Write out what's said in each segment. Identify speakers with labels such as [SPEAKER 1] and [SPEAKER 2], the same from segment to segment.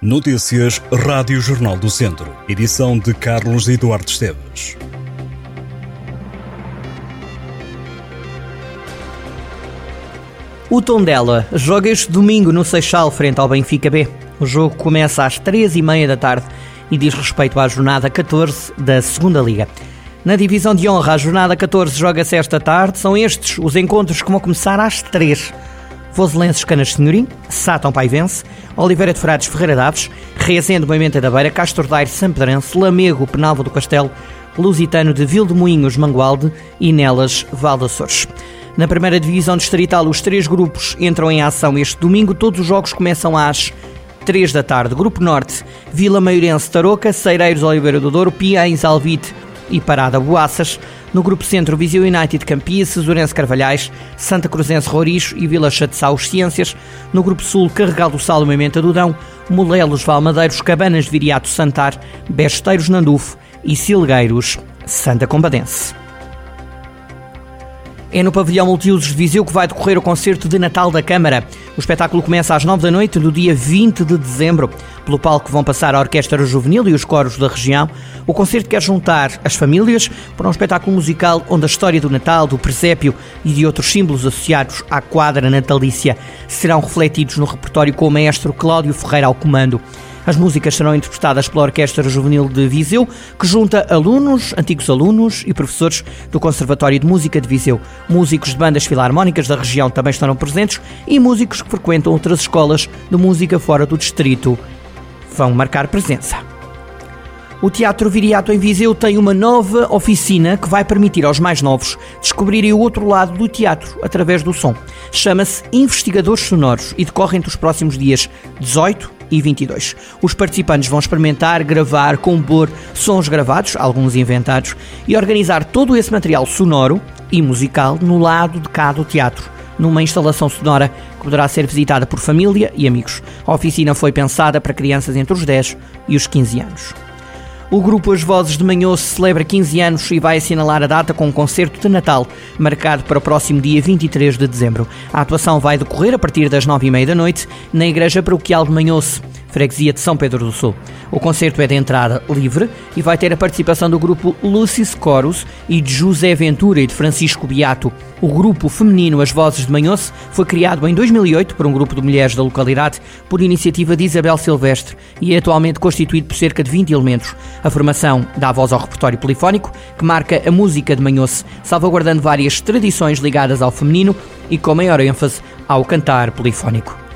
[SPEAKER 1] Notícias Rádio Jornal do Centro. Edição de Carlos Eduardo Esteves.
[SPEAKER 2] O Tondela joga este domingo no Seixal frente ao Benfica B. O jogo começa às três e meia da tarde e diz respeito à jornada 14 da Segunda Liga. Na divisão de honra, a jornada 14 joga-se esta tarde. São estes os encontros que vão começar às 3. Voselenses Canas Senhorim, Sátão Paivense, Oliveira de Frades Ferreira Daves, Rezende Moimenta da Beira, Castro Daire Sampedrense, Lamego Penalva do Castelo, Lusitano de Vildemoinhos Mangualde e Nelas Valdaçores. Na primeira divisão distrital, os três grupos entram em ação este domingo. Todos os jogos começam às 3 da tarde. Grupo Norte, Vila Maiorense Tarouca, Ceireiros Oliveira do Douro, Piães Alvite e Parada Boaças. No grupo centro, Viseu United Campias, Cesurense Carvalhais, Santa Cruzense Roricho e Vila Chatzau Ciências. No grupo sul, Carregal do Sal e Mementa do Dão, Molelos Valmadeiros, Cabanas de Viriato Santar, Besteiros Nandufo e Silgueiros Santa Combadense. É no pavilhão multiusos de Viseu que vai decorrer o concerto de Natal da Câmara. O espetáculo começa às 9 da noite, no dia 20 de dezembro. Pelo palco vão passar a Orquestra Juvenil e os coros da região. O concerto quer juntar as famílias para um espetáculo musical onde a história do Natal, do presépio e de outros símbolos associados à quadra natalícia serão refletidos no repertório com o maestro Cláudio Ferreira ao comando. As músicas serão interpretadas pela Orquestra Juvenil de Viseu, que junta alunos, antigos alunos e professores do Conservatório de Música de Viseu. Músicos de bandas filarmónicas da região também estarão presentes e músicos que frequentam outras escolas de música fora do distrito vão marcar presença. O Teatro Viriato em Viseu tem uma nova oficina que vai permitir aos mais novos descobrirem o outro lado do teatro através do som. Chama-se Investigadores Sonoros e decorre entre os próximos dias 18 e 22. Os participantes vão experimentar, gravar, compor sons gravados, alguns inventados, e organizar todo esse material sonoro e musical no lado de cada teatro numa instalação sonora que poderá ser visitada por família e amigos. A oficina foi pensada para crianças entre os 10 e os 15 anos. O grupo As Vozes de Manhoso celebra 15 anos e vai assinalar a data com um concerto de Natal, marcado para o próximo dia 23 de dezembro. A atuação vai decorrer a partir das 9h30 da noite na Igreja Paroquial de Manhoso freguesia de São Pedro do Sul. O concerto é de entrada livre e vai ter a participação do grupo Lucis Chorus e de José Ventura e de Francisco Beato. O grupo feminino As Vozes de Manhoce foi criado em 2008 por um grupo de mulheres da localidade por iniciativa de Isabel Silvestre e é atualmente constituído por cerca de 20 elementos. A formação dá voz ao repertório polifónico que marca a música de Manhoce, salvaguardando várias tradições ligadas ao feminino e com maior ênfase ao cantar polifónico.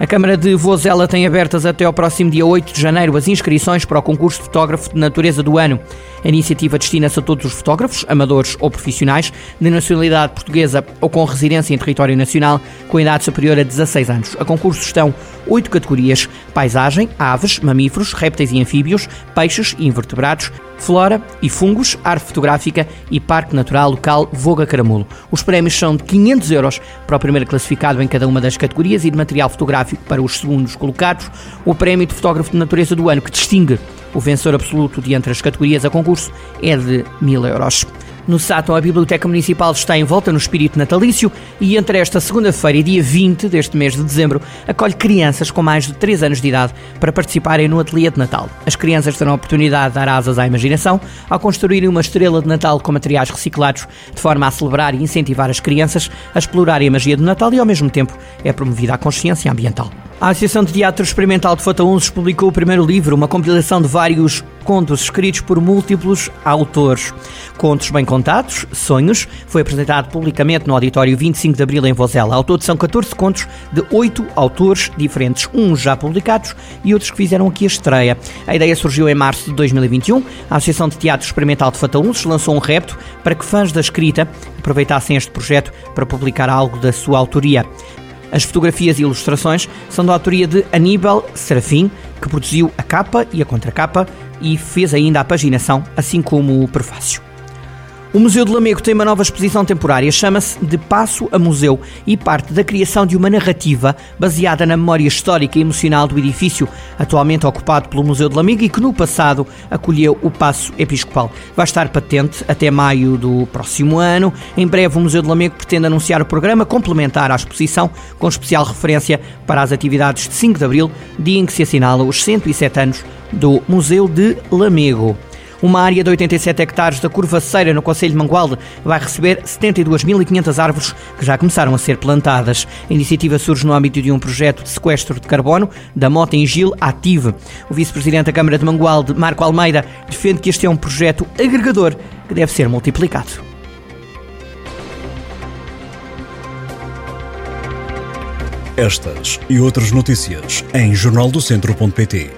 [SPEAKER 2] A Câmara de Vozela tem abertas até ao próximo dia 8 de janeiro as inscrições para o concurso de fotógrafo de natureza do ano. A iniciativa destina-se a todos os fotógrafos, amadores ou profissionais, de nacionalidade portuguesa ou com residência em território nacional, com idade superior a 16 anos. A concurso estão oito categorias: paisagem, aves, mamíferos, répteis e anfíbios, peixes e invertebrados, flora e fungos, arte fotográfica e parque natural local Voga Caramulo. Os prémios são de 500 euros para o primeiro classificado em cada uma das categorias e de material fotográfico para os segundos colocados. O prémio de fotógrafo de natureza do ano que distingue o vencedor absoluto de entre as categorias a concurso é de 1000 euros. No Sátão, a Biblioteca Municipal está em volta no espírito natalício e entre esta segunda-feira e dia 20 deste mês de dezembro acolhe crianças com mais de 3 anos de idade para participarem no Ateliê de Natal. As crianças terão a oportunidade de dar asas à imaginação ao construírem uma estrela de Natal com materiais reciclados, de forma a celebrar e incentivar as crianças a explorarem a magia do Natal e, ao mesmo tempo, é promovida a consciência ambiental. A Associação de Teatro Experimental de Fataunços publicou o primeiro livro, uma compilação de vários contos escritos por múltiplos autores. Contos bem contados, Sonhos, foi apresentado publicamente no Auditório 25 de Abril em Vozela. Ao todo são 14 contos de 8 autores diferentes, uns já publicados e outros que fizeram aqui a estreia. A ideia surgiu em março de 2021. A Associação de Teatro Experimental de Fataunços lançou um repto para que fãs da escrita aproveitassem este projeto para publicar algo da sua autoria. As fotografias e ilustrações são da autoria de Aníbal Serafim, que produziu a capa e a contracapa e fez ainda a paginação, assim como o prefácio. O Museu de Lamego tem uma nova exposição temporária, chama-se De Passo a Museu e parte da criação de uma narrativa baseada na memória histórica e emocional do edifício, atualmente ocupado pelo Museu de Lamego e que no passado acolheu o Passo Episcopal. Vai estar patente até maio do próximo ano. Em breve, o Museu de Lamego pretende anunciar o programa complementar à exposição, com especial referência para as atividades de 5 de abril, dia em que se assinala os 107 anos do Museu de Lamego. Uma área de 87 hectares da Curvaceira, no Conselho de Mangualde, vai receber 72.500 árvores que já começaram a ser plantadas. A iniciativa surge no âmbito de um projeto de sequestro de carbono da Mota em Gil Ative. O vice-presidente da Câmara de Mangualde, Marco Almeida, defende que este é um projeto agregador que deve ser multiplicado.
[SPEAKER 1] Estas e outras notícias em jornaldocentro.pt.